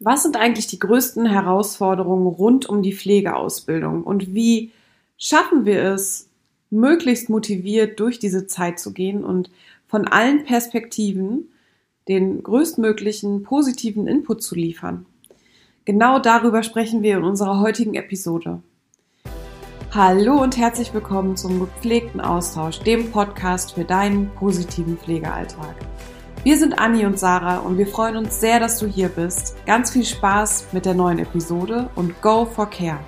Was sind eigentlich die größten Herausforderungen rund um die Pflegeausbildung und wie schaffen wir es, möglichst motiviert durch diese Zeit zu gehen und von allen Perspektiven den größtmöglichen positiven Input zu liefern? Genau darüber sprechen wir in unserer heutigen Episode. Hallo und herzlich willkommen zum gepflegten Austausch, dem Podcast für deinen positiven Pflegealltag. Wir sind Anni und Sarah und wir freuen uns sehr, dass du hier bist. Ganz viel Spaß mit der neuen Episode und Go for Care.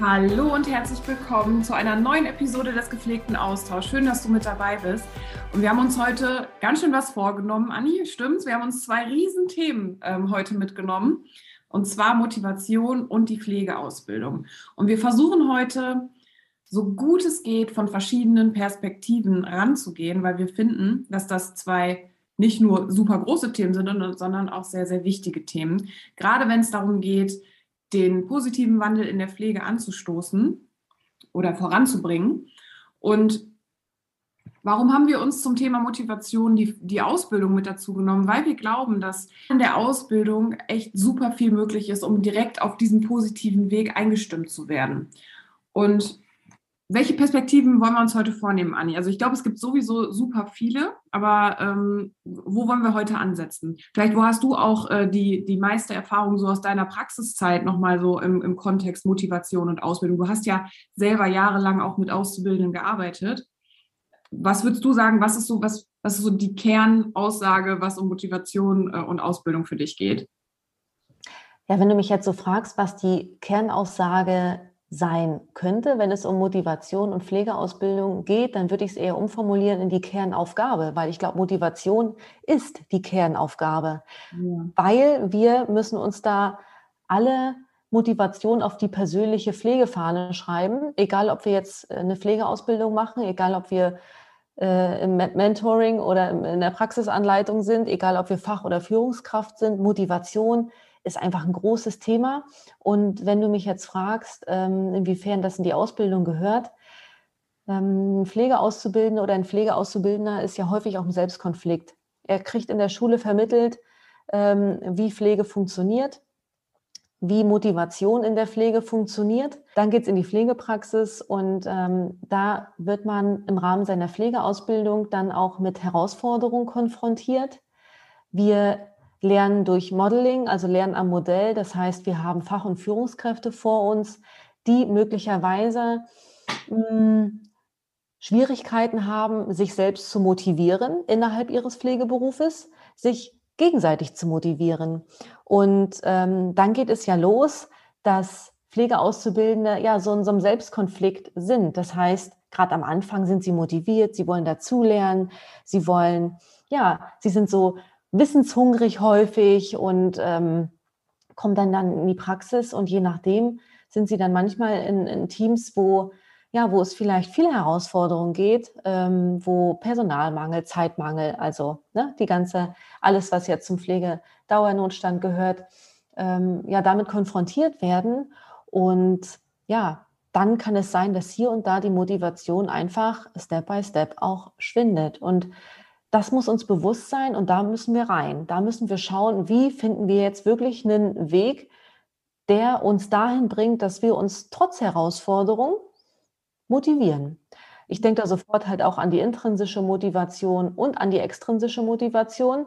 Hallo und herzlich willkommen zu einer neuen Episode des gepflegten Austauschs. Schön, dass du mit dabei bist. Und wir haben uns heute ganz schön was vorgenommen. Anni, stimmt's? Wir haben uns zwei Riesenthemen ähm, heute mitgenommen. Und zwar Motivation und die Pflegeausbildung. Und wir versuchen heute so gut es geht von verschiedenen Perspektiven ranzugehen, weil wir finden, dass das zwei nicht nur super große Themen sind, sondern auch sehr, sehr wichtige Themen. Gerade wenn es darum geht, den positiven Wandel in der Pflege anzustoßen oder voranzubringen. Und warum haben wir uns zum Thema Motivation die, die Ausbildung mit dazu genommen? Weil wir glauben, dass in der Ausbildung echt super viel möglich ist, um direkt auf diesen positiven Weg eingestimmt zu werden. Und welche Perspektiven wollen wir uns heute vornehmen, Anni? Also ich glaube, es gibt sowieso super viele, aber ähm, wo wollen wir heute ansetzen? Vielleicht, wo hast du auch äh, die, die meiste Erfahrung so aus deiner Praxiszeit nochmal so im, im Kontext Motivation und Ausbildung? Du hast ja selber jahrelang auch mit Auszubildenden gearbeitet. Was würdest du sagen, was ist so, was, was ist so die Kernaussage, was um Motivation äh, und Ausbildung für dich geht? Ja, wenn du mich jetzt so fragst, was die Kernaussage sein könnte, wenn es um Motivation und Pflegeausbildung geht, dann würde ich es eher umformulieren in die Kernaufgabe, weil ich glaube, Motivation ist die Kernaufgabe, ja. weil wir müssen uns da alle Motivation auf die persönliche Pflegefahne schreiben, egal ob wir jetzt eine Pflegeausbildung machen, egal ob wir äh, im Mentoring oder in der Praxisanleitung sind, egal ob wir Fach- oder Führungskraft sind, Motivation ist einfach ein großes Thema. Und wenn du mich jetzt fragst, ähm, inwiefern das in die Ausbildung gehört, ähm, ein Pflegeauszubildender oder ein Pflegeauszubildender ist ja häufig auch ein Selbstkonflikt. Er kriegt in der Schule vermittelt, ähm, wie Pflege funktioniert, wie Motivation in der Pflege funktioniert. Dann geht es in die Pflegepraxis und da wird man im Rahmen seiner Pflegeausbildung dann auch mit Herausforderungen konfrontiert. Wir lernen durch Modeling, also lernen am Modell. Das heißt, wir haben Fach- und Führungskräfte vor uns, die möglicherweise mh, hm, Schwierigkeiten haben, sich selbst zu motivieren innerhalb ihres Pflegeberufes, sich gegenseitig zu motivieren. Und ähm, dann geht es ja los, dass Pflegeauszubildende ja so in so einem Selbstkonflikt sind. Das heißt, gerade am Anfang sind sie motiviert, sie wollen dazulernen, sie wollen, ja, sie sind so wissenshungrig häufig und ähm, kommen dann, dann in die Praxis und je nachdem sind sie dann manchmal in, in Teams, wo ja, wo es vielleicht viele Herausforderungen geht, ähm, wo Personalmangel, Zeitmangel, also ne, die ganze, alles, was jetzt zum Pflegedauernotstand gehört, ähm, ja, damit konfrontiert werden. Und ja, dann kann es sein, dass hier und da die Motivation einfach Step by Step auch schwindet. Und das muss uns bewusst sein und da müssen wir rein. Da müssen wir schauen, wie finden wir jetzt wirklich einen Weg, der uns dahin bringt, dass wir uns trotz Herausforderung motivieren. Ich denke da sofort halt auch an die intrinsische Motivation und an die extrinsische Motivation.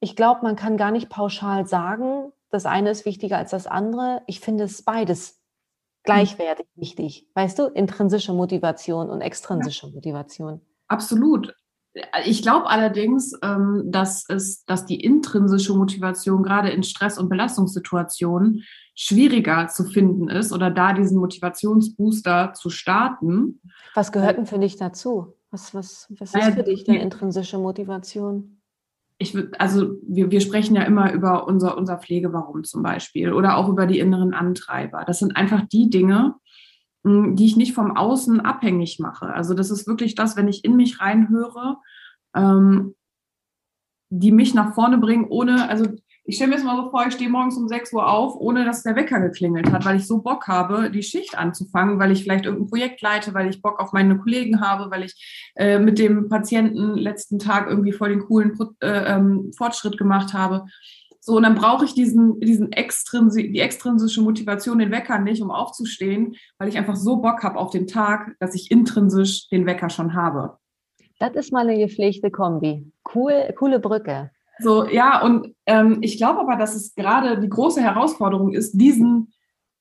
Ich glaube, man kann gar nicht pauschal sagen, das eine ist wichtiger als das andere. Ich finde es beides gleichwertig wichtig. Weißt du, intrinsische Motivation und extrinsische Motivation. Absolut. Ich glaube allerdings, ähm, dass, es, dass die intrinsische Motivation gerade in Stress- und Belastungssituationen schwieriger zu finden ist oder da diesen Motivationsbooster zu starten. Was gehört denn für dich dazu? Was, was, was ist für dich denn intrinsische Motivation? Ich würde, also wir, wir sprechen ja immer über unser, unser Pflegewarum zum Beispiel oder auch über die inneren Antreiber. Das sind einfach die Dinge, die ich nicht vom Außen abhängig mache. Also das ist wirklich das, wenn ich in mich reinhöre, ähm, die mich nach vorne bringen, ohne, also ich stelle mir jetzt mal so vor, ich stehe morgens um 6 Uhr auf, ohne dass der Wecker geklingelt hat, weil ich so Bock habe, die Schicht anzufangen, weil ich vielleicht irgendein Projekt leite, weil ich Bock auf meine Kollegen habe, weil ich äh, mit dem Patienten letzten Tag irgendwie voll den coolen äh, ähm, Fortschritt gemacht habe. So, und dann brauche ich diesen, diesen extrinsi die extrinsische Motivation, den Wecker nicht, um aufzustehen, weil ich einfach so Bock habe auf den Tag, dass ich intrinsisch den Wecker schon habe. Das ist mal eine gepflegte Kombi. Cool, coole Brücke. So, ja, und ähm, ich glaube aber, dass es gerade die große Herausforderung ist, diesen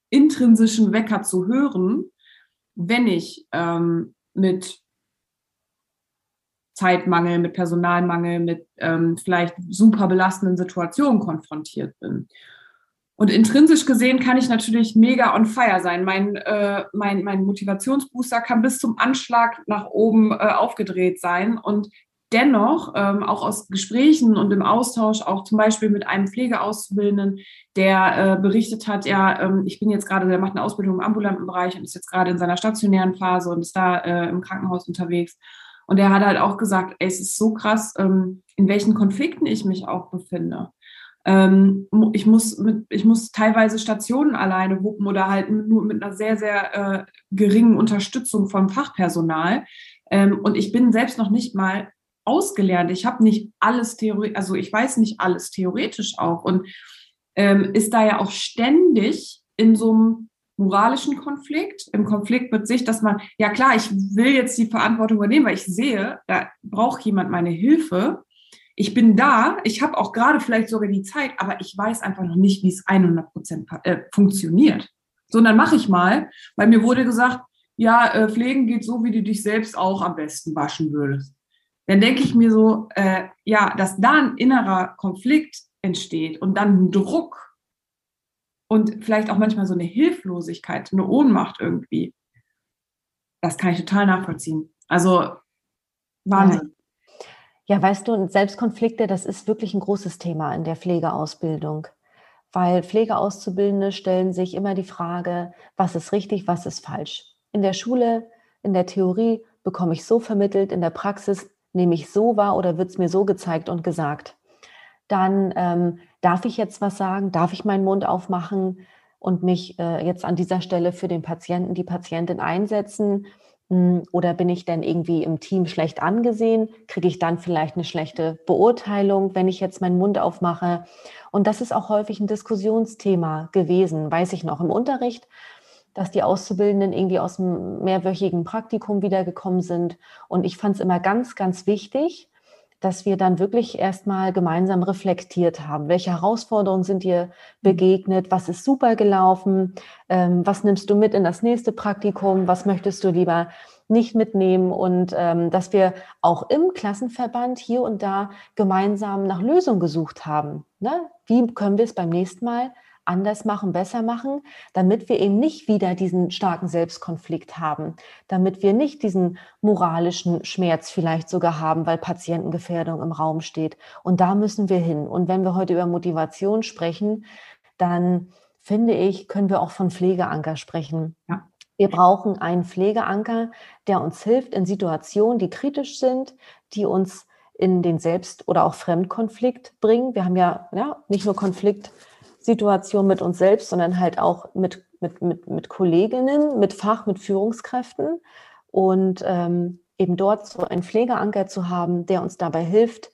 intrinsischen Wecker zu hören, wenn ich ähm, mit Zeitmangel, mit Personalmangel, mit ähm, vielleicht super belastenden Situationen konfrontiert bin. Und intrinsisch gesehen kann ich natürlich mega on fire sein. Mein, äh, mein, mein Motivationsbooster kann bis zum Anschlag nach oben äh, aufgedreht sein. Und dennoch ähm, auch aus Gesprächen und im Austausch, auch zum Beispiel mit einem Pflegeauszubildenden, der äh, berichtet hat, ja, ähm, ich bin jetzt gerade, der macht eine Ausbildung im ambulanten Bereich und ist jetzt gerade in seiner stationären Phase und ist da äh, im Krankenhaus unterwegs. Und er hat halt auch gesagt, ey, es ist so krass, ähm, in welchen Konflikten ich mich auch befinde. Ähm, ich, muss mit, ich muss teilweise Stationen alleine wuppen oder halt nur mit einer sehr, sehr äh, geringen Unterstützung vom Fachpersonal. Ähm, und ich bin selbst noch nicht mal ausgelernt. Ich habe nicht alles theoretisch, also ich weiß nicht alles theoretisch auch und ähm, ist da ja auch ständig in so einem moralischen Konflikt, im Konflikt mit sich, dass man, ja klar, ich will jetzt die Verantwortung übernehmen, weil ich sehe, da braucht jemand meine Hilfe. Ich bin da, ich habe auch gerade vielleicht sogar die Zeit, aber ich weiß einfach noch nicht, wie es 100 Prozent äh, funktioniert. So, und dann mache ich mal, weil mir wurde gesagt, ja, äh, pflegen geht so, wie du dich selbst auch am besten waschen würdest dann denke ich mir so, äh, ja, dass da ein innerer Konflikt entsteht und dann ein Druck und vielleicht auch manchmal so eine Hilflosigkeit, eine Ohnmacht irgendwie. Das kann ich total nachvollziehen. Also Wahnsinn. Ja. weißt du, Selbstkonflikte, das ist wirklich ein großes Thema in der Pflegeausbildung. Weil Pflegeauszubildende stellen sich immer die Frage, was ist richtig, was ist falsch. In der Schule, in der Theorie bekomme ich so vermittelt, in der Praxis nehme ich so wahr oder wird es mir so gezeigt und gesagt? Dann ähm, darf ich jetzt was sagen? Darf ich meinen Mund aufmachen und mich äh, jetzt an dieser Stelle für den Patienten, die Patientin einsetzen? Hm, oder bin ich denn irgendwie im Team schlecht angesehen? Kriege ich dann vielleicht eine schlechte Beurteilung, wenn ich jetzt meinen Mund aufmache? Und das ist auch häufig ein Diskussionsthema gewesen, weiß ich noch im Unterricht dass die Auszubildenden irgendwie aus dem mehrwöchigen Praktikum wiedergekommen sind. Und ich fand es immer ganz, ganz wichtig, dass wir dann wirklich erstmal gemeinsam reflektiert haben. Welche Herausforderungen sind dir begegnet? Was ist super gelaufen? Ähm, was nimmst du mit in das nächste Praktikum? Was möchtest du lieber nicht mitnehmen? Und ähm, dass wir auch im Klassenverband hier und da gemeinsam nach Lösungen gesucht haben. Ne? Wie können wir es beim nächsten Mal anders machen, besser machen, damit wir eben nicht wieder diesen starken Selbstkonflikt haben, damit wir nicht diesen moralischen Schmerz vielleicht sogar haben, weil Patientengefährdung im Raum steht. Und da müssen wir hin. Und wenn wir heute über Motivation sprechen, dann finde ich, können wir auch von Pflegeanker sprechen. Ja. Wir brauchen einen Pflegeanker, der uns hilft in Situationen, die kritisch sind, die uns in den Selbst- oder auch Fremdkonflikt bringen. Wir haben ja, ja nicht nur Konflikt Situation mit uns selbst, sondern halt auch mit, mit, mit, mit Kolleginnen, mit Fach, mit Führungskräften und ähm, eben dort so einen Pflegeanker zu haben, der uns dabei hilft,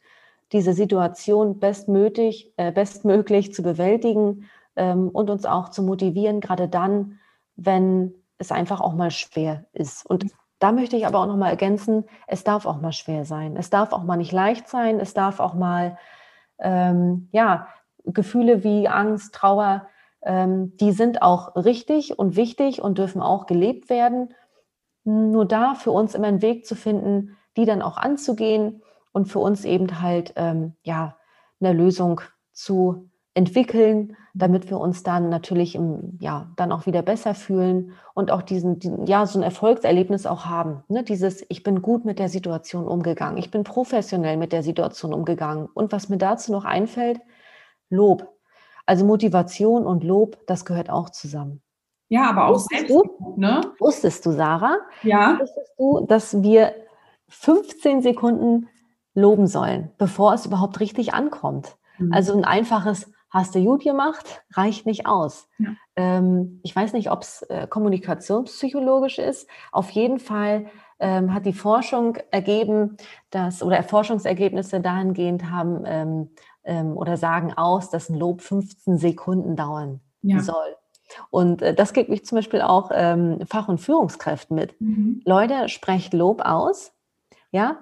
diese Situation bestmöglich, äh, bestmöglich zu bewältigen ähm, und uns auch zu motivieren, gerade dann, wenn es einfach auch mal schwer ist. Und da möchte ich aber auch noch mal ergänzen, es darf auch mal schwer sein. Es darf auch mal nicht leicht sein. Es darf auch mal, ähm, ja, Gefühle wie Angst, Trauer, ähm, die sind auch richtig und wichtig und dürfen auch gelebt werden. Nur da für uns immer einen Weg zu finden, die dann auch anzugehen und für uns eben halt ähm, ja eine Lösung zu entwickeln, damit wir uns dann natürlich im, ja dann auch wieder besser fühlen und auch diesen, ja so ein Erfolgserlebnis auch haben. Ne? Dieses ich bin gut mit der Situation umgegangen, ich bin professionell mit der Situation umgegangen und was mir dazu noch einfällt, Lob. Also Motivation und Lob, das gehört auch zusammen. Ja, aber auch wusstest Selbstlob, du, ne? Wusstest du, Sarah? Ja. Wusstest du, dass wir 15 Sekunden loben sollen, bevor es überhaupt richtig ankommt? Mhm. Also ein einfaches hast du gut gemacht, reicht nicht aus. Ja. Ähm, ich weiß nicht, ob es äh, kommunikationspsychologisch ist. Auf jeden Fall ähm, hat die Forschung ergeben, dass oder Forschungsergebnisse dahingehend haben ähm, ähm, oder sagen aus, dass ein Lob 15 Sekunden dauern ja. soll. Und äh, das gibt mich zum Beispiel auch ähm, Fach- und Führungskräften mit. Mhm. Leute, sprecht Lob aus, ja,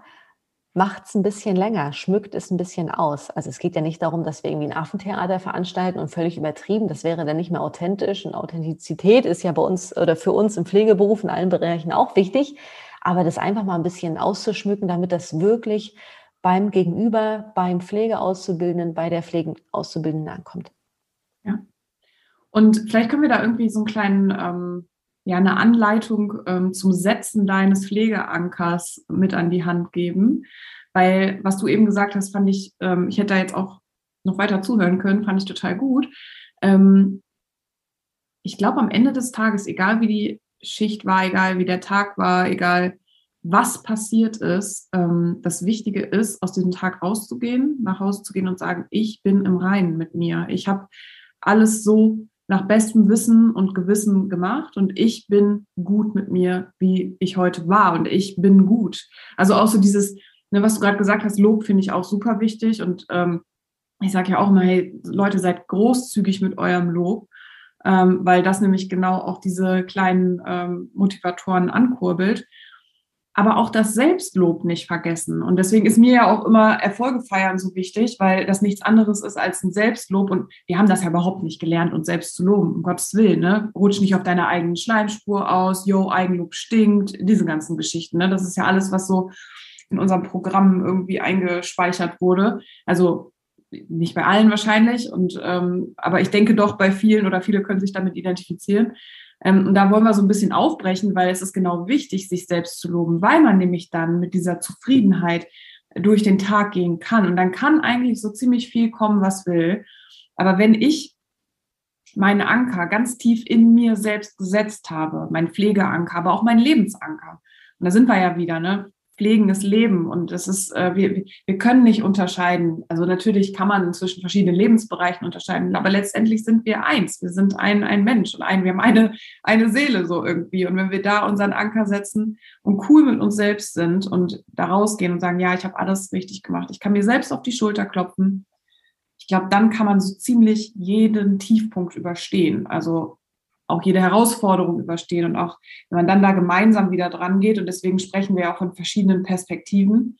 macht es ein bisschen länger, schmückt es ein bisschen aus. Also es geht ja nicht darum, dass wir irgendwie ein Affentheater veranstalten und völlig übertrieben. Das wäre dann nicht mehr authentisch. Und Authentizität ist ja bei uns oder für uns im Pflegeberuf in allen Bereichen auch wichtig. Aber das einfach mal ein bisschen auszuschmücken, damit das wirklich beim Gegenüber, beim Pflegeauszubildenden, bei der Pflegeauszubildenden ankommt. Ja. Und vielleicht können wir da irgendwie so einen kleinen, ähm, ja, eine Anleitung ähm, zum Setzen deines Pflegeankers mit an die Hand geben. Weil, was du eben gesagt hast, fand ich, ähm, ich hätte da jetzt auch noch weiter zuhören können, fand ich total gut. Ähm, ich glaube, am Ende des Tages, egal wie die Schicht war, egal wie der Tag war, egal was passiert ist, ähm, das Wichtige ist, aus diesem Tag rauszugehen, nach Hause zu gehen und sagen, ich bin im Reinen mit mir. Ich habe alles so nach bestem Wissen und Gewissen gemacht und ich bin gut mit mir, wie ich heute war und ich bin gut. Also auch so dieses, ne, was du gerade gesagt hast, Lob finde ich auch super wichtig und ähm, ich sage ja auch immer, hey Leute, seid großzügig mit eurem Lob, ähm, weil das nämlich genau auch diese kleinen ähm, Motivatoren ankurbelt aber auch das Selbstlob nicht vergessen. Und deswegen ist mir ja auch immer Erfolge feiern so wichtig, weil das nichts anderes ist als ein Selbstlob. Und wir haben das ja überhaupt nicht gelernt, uns selbst zu loben, um Gottes Willen. Ne? Rutsch nicht auf deiner eigenen Schleimspur aus, yo, Eigenlob stinkt, diese ganzen Geschichten. Ne? Das ist ja alles, was so in unserem Programm irgendwie eingespeichert wurde. Also nicht bei allen wahrscheinlich, und ähm, aber ich denke doch bei vielen oder viele können sich damit identifizieren. Ähm, und da wollen wir so ein bisschen aufbrechen, weil es ist genau wichtig, sich selbst zu loben, weil man nämlich dann mit dieser Zufriedenheit durch den Tag gehen kann. Und dann kann eigentlich so ziemlich viel kommen, was will. Aber wenn ich meine Anker ganz tief in mir selbst gesetzt habe, mein Pflegeanker, aber auch mein Lebensanker. Und da sind wir ja wieder, ne? Pflegendes Leben und es ist, äh, wir, wir können nicht unterscheiden. Also natürlich kann man zwischen verschiedenen Lebensbereichen unterscheiden, aber letztendlich sind wir eins. Wir sind ein, ein Mensch und ein, wir haben eine, eine Seele so irgendwie. Und wenn wir da unseren Anker setzen und cool mit uns selbst sind und da rausgehen und sagen, ja, ich habe alles richtig gemacht, ich kann mir selbst auf die Schulter klopfen, ich glaube, dann kann man so ziemlich jeden Tiefpunkt überstehen. Also auch jede Herausforderung überstehen und auch, wenn man dann da gemeinsam wieder dran geht, und deswegen sprechen wir auch von verschiedenen Perspektiven,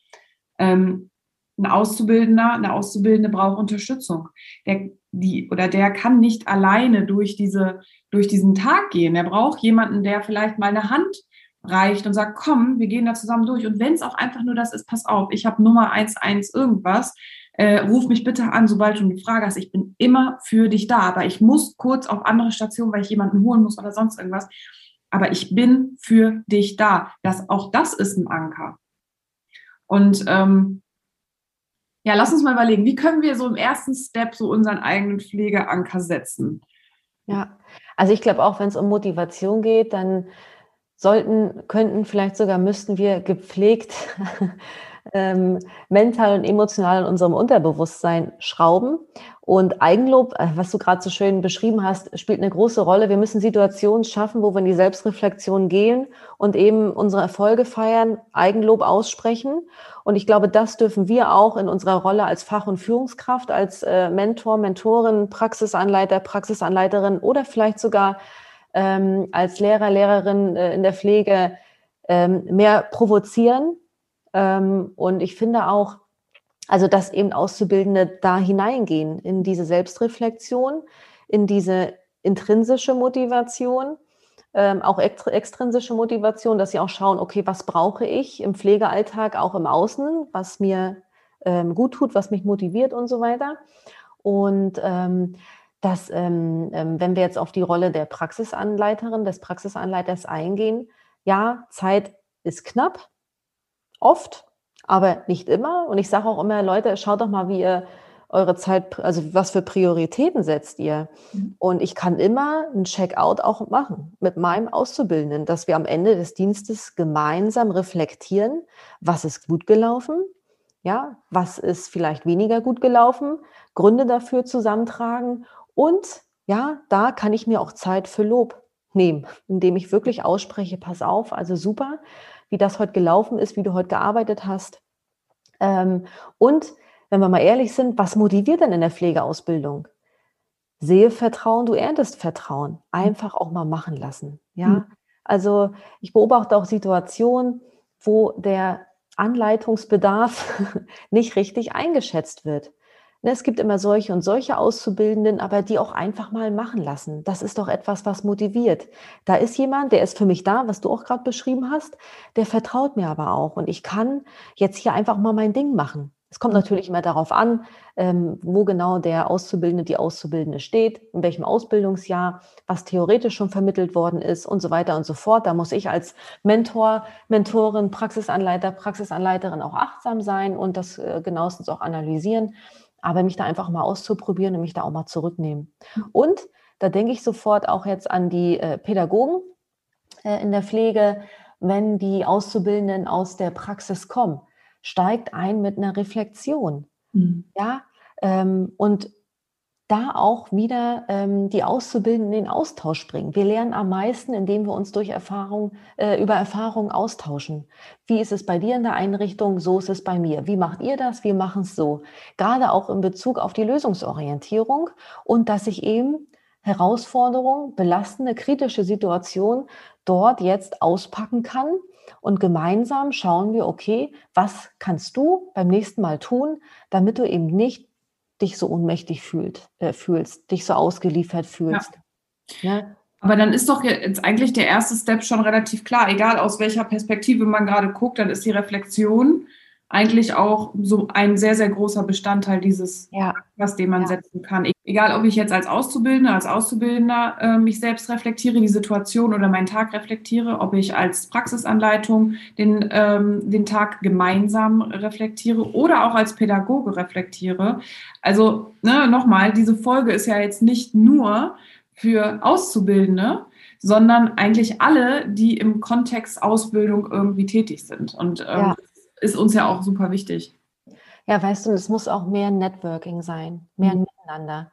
ähm, ein Auszubildender, eine Auszubildende braucht Unterstützung. Der, die, oder der kann nicht alleine durch, diese, durch diesen Tag gehen. Er braucht jemanden, der vielleicht mal eine Hand reicht und sagt, komm, wir gehen da zusammen durch. Und wenn es auch einfach nur das ist, pass auf, ich habe Nummer 11 irgendwas, äh, ruf mich bitte an, sobald du eine Frage hast. Ich bin immer für dich da, aber ich muss kurz auf andere Stationen, weil ich jemanden holen muss oder sonst irgendwas. Aber ich bin für dich da. Das, auch das ist ein Anker. Und ähm, ja, lass uns mal überlegen, wie können wir so im ersten Step so unseren eigenen Pflegeanker setzen? Ja, also ich glaube auch, wenn es um Motivation geht, dann sollten, könnten, vielleicht sogar müssten wir gepflegt ähm, mental und emotional in unserem Unterbewusstsein schrauben. Und Eigenlob, äh, was du gerade so schön beschrieben hast, spielt eine große Rolle. Wir müssen Situationen schaffen, wo wir in die Selbstreflexion gehen und eben unsere Erfolge feiern, Eigenlob aussprechen. Und ich glaube, das dürfen wir auch in unserer Rolle als Fach- und Führungskraft, als äh, Mentor, Mentorin, Praxisanleiter, Praxisanleiterin oder vielleicht sogar ähm, als Lehrer, Lehrerin äh, in der Pflege ähm, mehr provozieren, und ich finde auch, also dass eben Auszubildende da hineingehen in diese Selbstreflexion, in diese intrinsische Motivation, ähm, auch extrinsische Motivation, dass sie auch schauen, okay, was brauche ich im Pflegealltag, auch im Außen, was mir ähm, gut tut, was mich motiviert und so weiter. Und ähm, dass, ähm, ähm, wenn wir jetzt auf die Rolle der Praxisanleiterin, des Praxisanleiters eingehen, ja, Zeit ist knapp, oft, aber nicht immer. Und ich sage auch immer, Leute, schaut doch mal, wie ihr eure Zeit, also was für Prioritäten setzt ihr. Mhm. Und ich kann immer ein Checkout auch machen mit meinem Auszubildenden, dass wir am Ende des Dienstes gemeinsam reflektieren, was ist gut gelaufen, Ja, was ist vielleicht weniger gut gelaufen? Gründe dafür zusammentragen und ja, da kann ich mir auch Zeit für Lob nehmen, indem ich wirklich ausspreche, pass auf, also super, wie das heute gelaufen ist, wie du heute gearbeitet hast. Ähm, und wenn wir mal ehrlich sind, was motiviert denn in der Pflegeausbildung? Sehe Vertrauen, du erntest Vertrauen. Einfach auch mal machen lassen. Ja, mhm. also ich beobachte auch Situationen, wo der Anleitungsbedarf nicht richtig eingeschätzt wird. Ne, es gibt immer solche und solche Auszubildenden, aber die auch einfach mal machen lassen. Das ist doch etwas, was motiviert. Da ist jemand, der ist für mich da, was du auch gerade beschrieben hast, der vertraut mir aber auch. Und ich kann jetzt hier einfach mal mein Ding machen. Es kommt natürlich immer darauf an, ähm, wo genau der Auszubildende, die Auszubildende steht, in welchem Ausbildungsjahr, was theoretisch schon vermittelt worden ist und so weiter und so fort. Da muss ich als Mentor, Mentorin, Praxisanleiter, Praxisanleiterin auch achtsam sein und das äh, genauestens auch analysieren, aber mich da einfach mal auszuprobieren und mich da auch mal zurücknehmen. Mhm. Und da denke ich sofort auch jetzt an die äh, Pädagogen äh, in der Pflege, wenn die Auszubildenden aus der Praxis kommen steigt ein mit einer Reflexion. Mhm. Ja, ähm, und da auch wieder ähm, die Auszubildenden in Austausch bringen. Wir lernen am meisten, indem wir uns durch Erfahrung, äh, über Erfahrungen austauschen. Wie ist es bei dir in der Einrichtung? So ist es bei mir. Wie macht ihr das? Wir machen es so. Gerade auch in Bezug auf die Lösungsorientierung und dass ich eben Herausforderungen, belastende, kritische Situationen dort jetzt auspacken kann und gemeinsam schauen wir, okay, was kannst du beim nächsten Mal tun, damit du eben nicht dich so ohnmächtig fühlt, äh, fühlst, dich so ausgeliefert fühlst. Ja. ja. Aber dann ist doch jetzt eigentlich der erste Step schon relativ klar, egal aus welcher Perspektive man gerade guckt, dann ist die Reflexion eigentlich auch so ein sehr, sehr großer Bestandteil dieses, ja. was den man ja. setzen kann. E-, egal, ob ich jetzt als Auszubildender, als Auszubildender äh, mich selbst reflektiere, die Situation oder meinen Tag reflektiere, ob ich als Praxisanleitung den, ähm, den Tag gemeinsam reflektiere oder auch als Pädagoge reflektiere. Also ne, nochmal, diese Folge ist ja jetzt nicht nur für Auszubildende, sondern eigentlich alle, die im Kontext Ausbildung irgendwie tätig sind. Und ähm, ja ist uns ja auch super wichtig. Ja, weißt du, es muss auch mehr Networking sein, mehr mhm. Miteinander.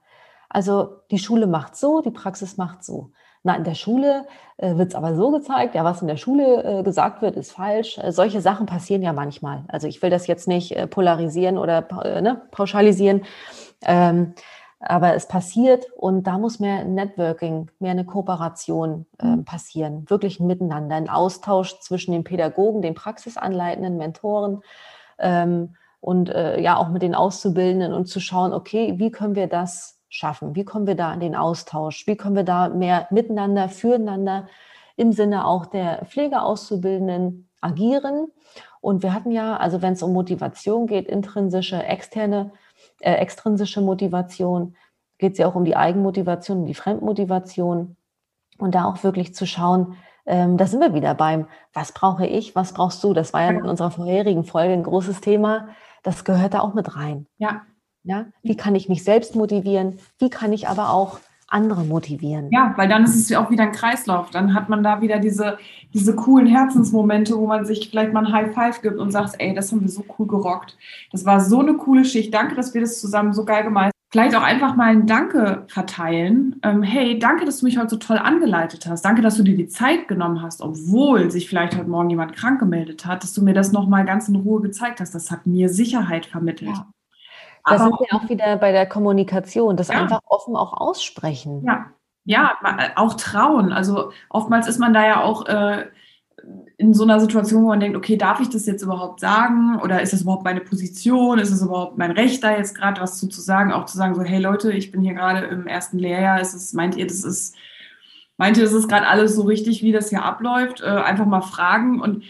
Also die Schule macht so, die Praxis macht so. Na, in der Schule äh, wird es aber so gezeigt, ja, was in der Schule äh, gesagt wird, ist falsch. Äh, solche Sachen passieren ja manchmal. Also ich will das jetzt nicht äh, polarisieren oder äh, ne, pauschalisieren. Ähm, aber es passiert und da muss mehr Networking, mehr eine Kooperation äh, passieren. Wirklich ein Miteinander, ein Austausch zwischen den Pädagogen, den praxisanleitenden Mentoren ähm, und äh, ja auch mit den Auszubildenden und zu schauen, okay, wie können wir das schaffen? Wie kommen wir da in den Austausch? Wie können wir da mehr miteinander, füreinander im Sinne auch der Pflegeauszubildenden agieren? Und wir hatten ja, also wenn es um Motivation geht, intrinsische, externe äh, extrinsische Motivation, geht es ja auch um die Eigenmotivation, um die Fremdmotivation und da auch wirklich zu schauen, ähm, da sind wir wieder beim, was brauche ich, was brauchst du? Das war ja in unserer vorherigen Folge ein großes Thema. Das gehört da auch mit rein. Ja. Ja, wie kann ich mich selbst motivieren? Wie kann ich aber auch andere motivieren. Ja, weil dann ist es ja auch wieder ein Kreislauf. Dann hat man da wieder diese, diese coolen Herzensmomente, wo man sich vielleicht mal ein High Five gibt und sagt, ey, das haben wir so cool gerockt. Das war so eine coole Schicht. Danke, dass wir das zusammen so geil gemeistert haben. Vielleicht auch einfach mal ein Danke verteilen. Ähm, hey, danke, dass du mich heute so toll angeleitet hast. Danke, dass du dir die Zeit genommen hast, obwohl sich vielleicht heute Morgen jemand krank gemeldet hat, dass du mir das nochmal ganz in Ruhe gezeigt hast. Das hat mir Sicherheit vermittelt. Ja. Da sind wir auch wieder bei der Kommunikation, das ja. einfach offen auch aussprechen. Ja, ja, äh, auch trauen. Also oftmals ist man da ja auch äh, in so einer Situation, wo man denkt, okay, darf ich das jetzt überhaupt sagen? Oder ist das überhaupt meine Position? Ist es überhaupt mein Recht, da jetzt gerade was zu, zu sagen? Auch zu sagen, so, hey Leute, ich bin hier gerade im ersten Lehrjahr, ist es, meint ihr, das ist, meint ihr, das ist gerade alles so richtig, wie das hier abläuft? Äh, einfach mal fragen und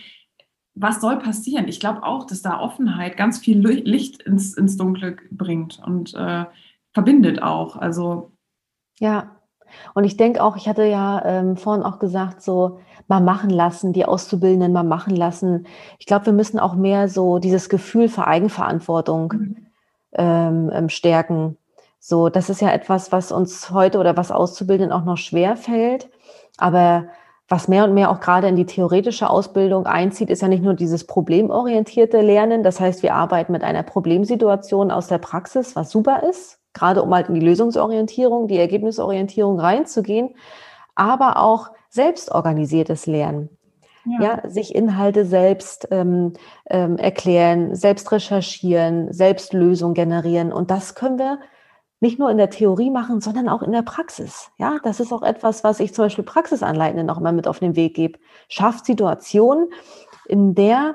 was soll passieren? Ich glaube auch, dass da Offenheit ganz viel Licht ins, ins Dunkle bringt und äh, verbindet auch. Also ja, und ich denke auch, ich hatte ja ähm, vorhin auch gesagt, so mal machen lassen, die Auszubildenden mal machen lassen. Ich glaube, wir müssen auch mehr so dieses Gefühl für Eigenverantwortung mhm. ähm, ähm, stärken. So, das ist ja etwas, was uns heute oder was Auszubildenden auch noch schwer fällt. Aber was mehr und mehr auch gerade in die theoretische Ausbildung einzieht, ist ja nicht nur dieses problemorientierte Lernen. Das heißt, wir arbeiten mit einer Problemsituation aus der Praxis, was super ist, gerade um halt in die Lösungsorientierung, die Ergebnisorientierung reinzugehen, aber auch selbstorganisiertes Lernen. Ja. ja sich Inhalte selbst ähm, ähm, erklären, selbst recherchieren, selbst Lösungen generieren. Und das können wir nicht nur in der Theorie machen, sondern auch in der Praxis. Ja, das ist auch etwas, was ich zum Beispiel Praxisanleitenden noch immer mit auf den Weg gebe. Schafft Situationen, in der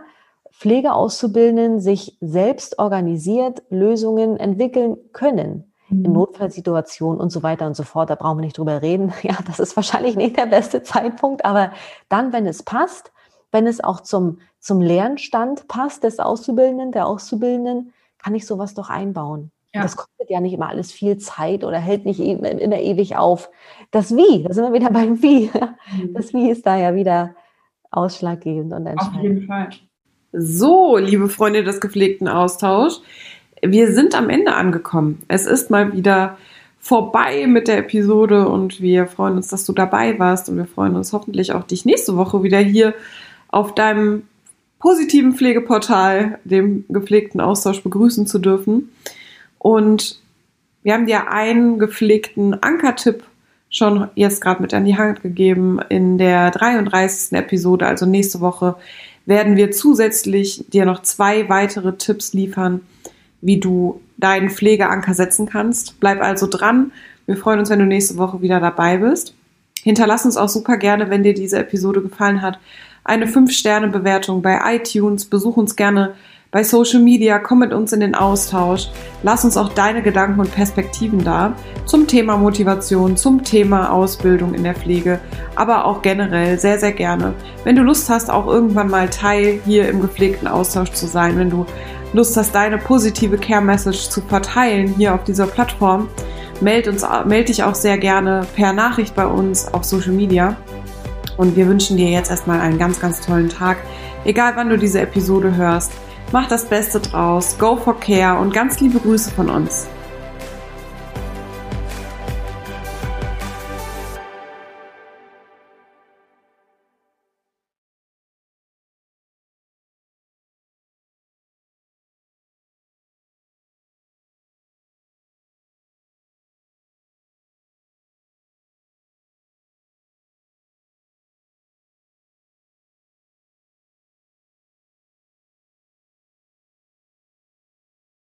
Pflegeauszubildenden sich selbst organisiert Lösungen entwickeln können. In mhm. Notfallsituationen und so weiter und so fort. Da brauchen wir nicht drüber reden. Ja, das ist wahrscheinlich nicht der beste Zeitpunkt, aber dann, wenn es passt, wenn es auch zum, zum Lernstand passt des Auszubildenden, der Auszubildenden, kann ich sowas doch einbauen. Ja. Das kostet ja nicht immer alles viel Zeit oder hält nicht immer ewig auf. Das Wie, da sind wir wieder beim Wie. Mhm. Das Wie ist da ja wieder ausschlaggebend und entscheidend. Auf jeden Fall. So, liebe Freunde des gepflegten Austauschs, wir sind am Ende angekommen. Es ist mal wieder vorbei mit der Episode und wir freuen uns, dass du dabei warst und wir freuen uns hoffentlich auch dich nächste Woche wieder hier auf deinem positiven Pflegeportal, dem gepflegten Austausch begrüßen zu dürfen. Und wir haben dir einen gepflegten Ankertipp schon jetzt gerade mit an die Hand gegeben. In der 33. Episode, also nächste Woche, werden wir zusätzlich dir noch zwei weitere Tipps liefern, wie du deinen Pflegeanker setzen kannst. Bleib also dran. Wir freuen uns, wenn du nächste Woche wieder dabei bist. Hinterlass uns auch super gerne, wenn dir diese Episode gefallen hat, eine 5-Sterne-Bewertung bei iTunes. Besuch uns gerne bei Social Media, komm mit uns in den Austausch. Lass uns auch deine Gedanken und Perspektiven da zum Thema Motivation, zum Thema Ausbildung in der Pflege, aber auch generell sehr, sehr gerne. Wenn du Lust hast, auch irgendwann mal Teil hier im gepflegten Austausch zu sein, wenn du Lust hast, deine positive Care-Message zu verteilen hier auf dieser Plattform, meld, uns, meld dich auch sehr gerne per Nachricht bei uns auf Social Media. Und wir wünschen dir jetzt erstmal einen ganz, ganz tollen Tag. Egal wann du diese Episode hörst, mach das Beste draus, go for care und ganz liebe Grüße von uns.